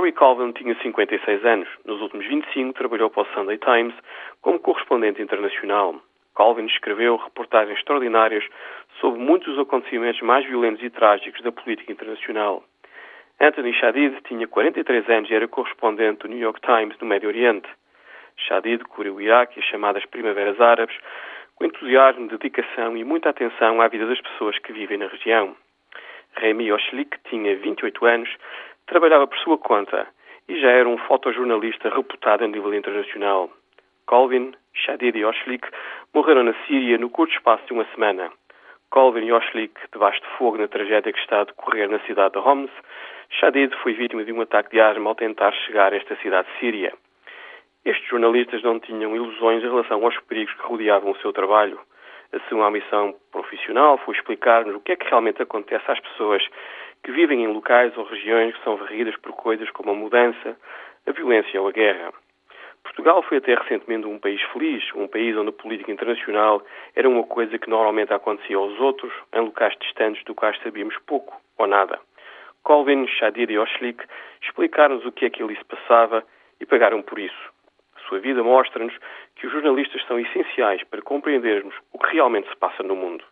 Mary Colvin tinha 56 anos. Nos últimos 25 trabalhou para o Sunday Times como correspondente internacional. Colvin escreveu reportagens extraordinárias sobre muitos dos acontecimentos mais violentos e trágicos da política internacional. Anthony Shadid tinha 43 anos e era correspondente do New York Times no Médio Oriente. Shadid cobriu o Iraque e as chamadas Primaveras Árabes com entusiasmo, dedicação e muita atenção à vida das pessoas que vivem na região. Remy Oshlik tinha 28 anos, trabalhava por sua conta e já era um fotojornalista reputado a nível internacional. Colvin, Shadid e Oshlik morreram na Síria no curto espaço de uma semana. Colvin e Oshlik, debaixo de fogo na tragédia que está a decorrer na cidade de Homs, Shadid foi vítima de um ataque de arma ao tentar chegar a esta cidade síria. Estes jornalistas não tinham ilusões em relação aos perigos que rodeavam o seu trabalho. A sua missão profissional foi explicar-nos o que é que realmente acontece às pessoas que vivem em locais ou regiões que são varridas por coisas como a mudança, a violência ou a guerra. Portugal foi até recentemente um país feliz, um país onde a política internacional era uma coisa que normalmente acontecia aos outros, em locais distantes do quais sabíamos pouco ou nada. Colvin, Shadir e Oshlik explicaram-nos o que é que ali se passava e pagaram por isso. A sua vida mostra-nos que os jornalistas são essenciais para compreendermos o que realmente se passa no mundo.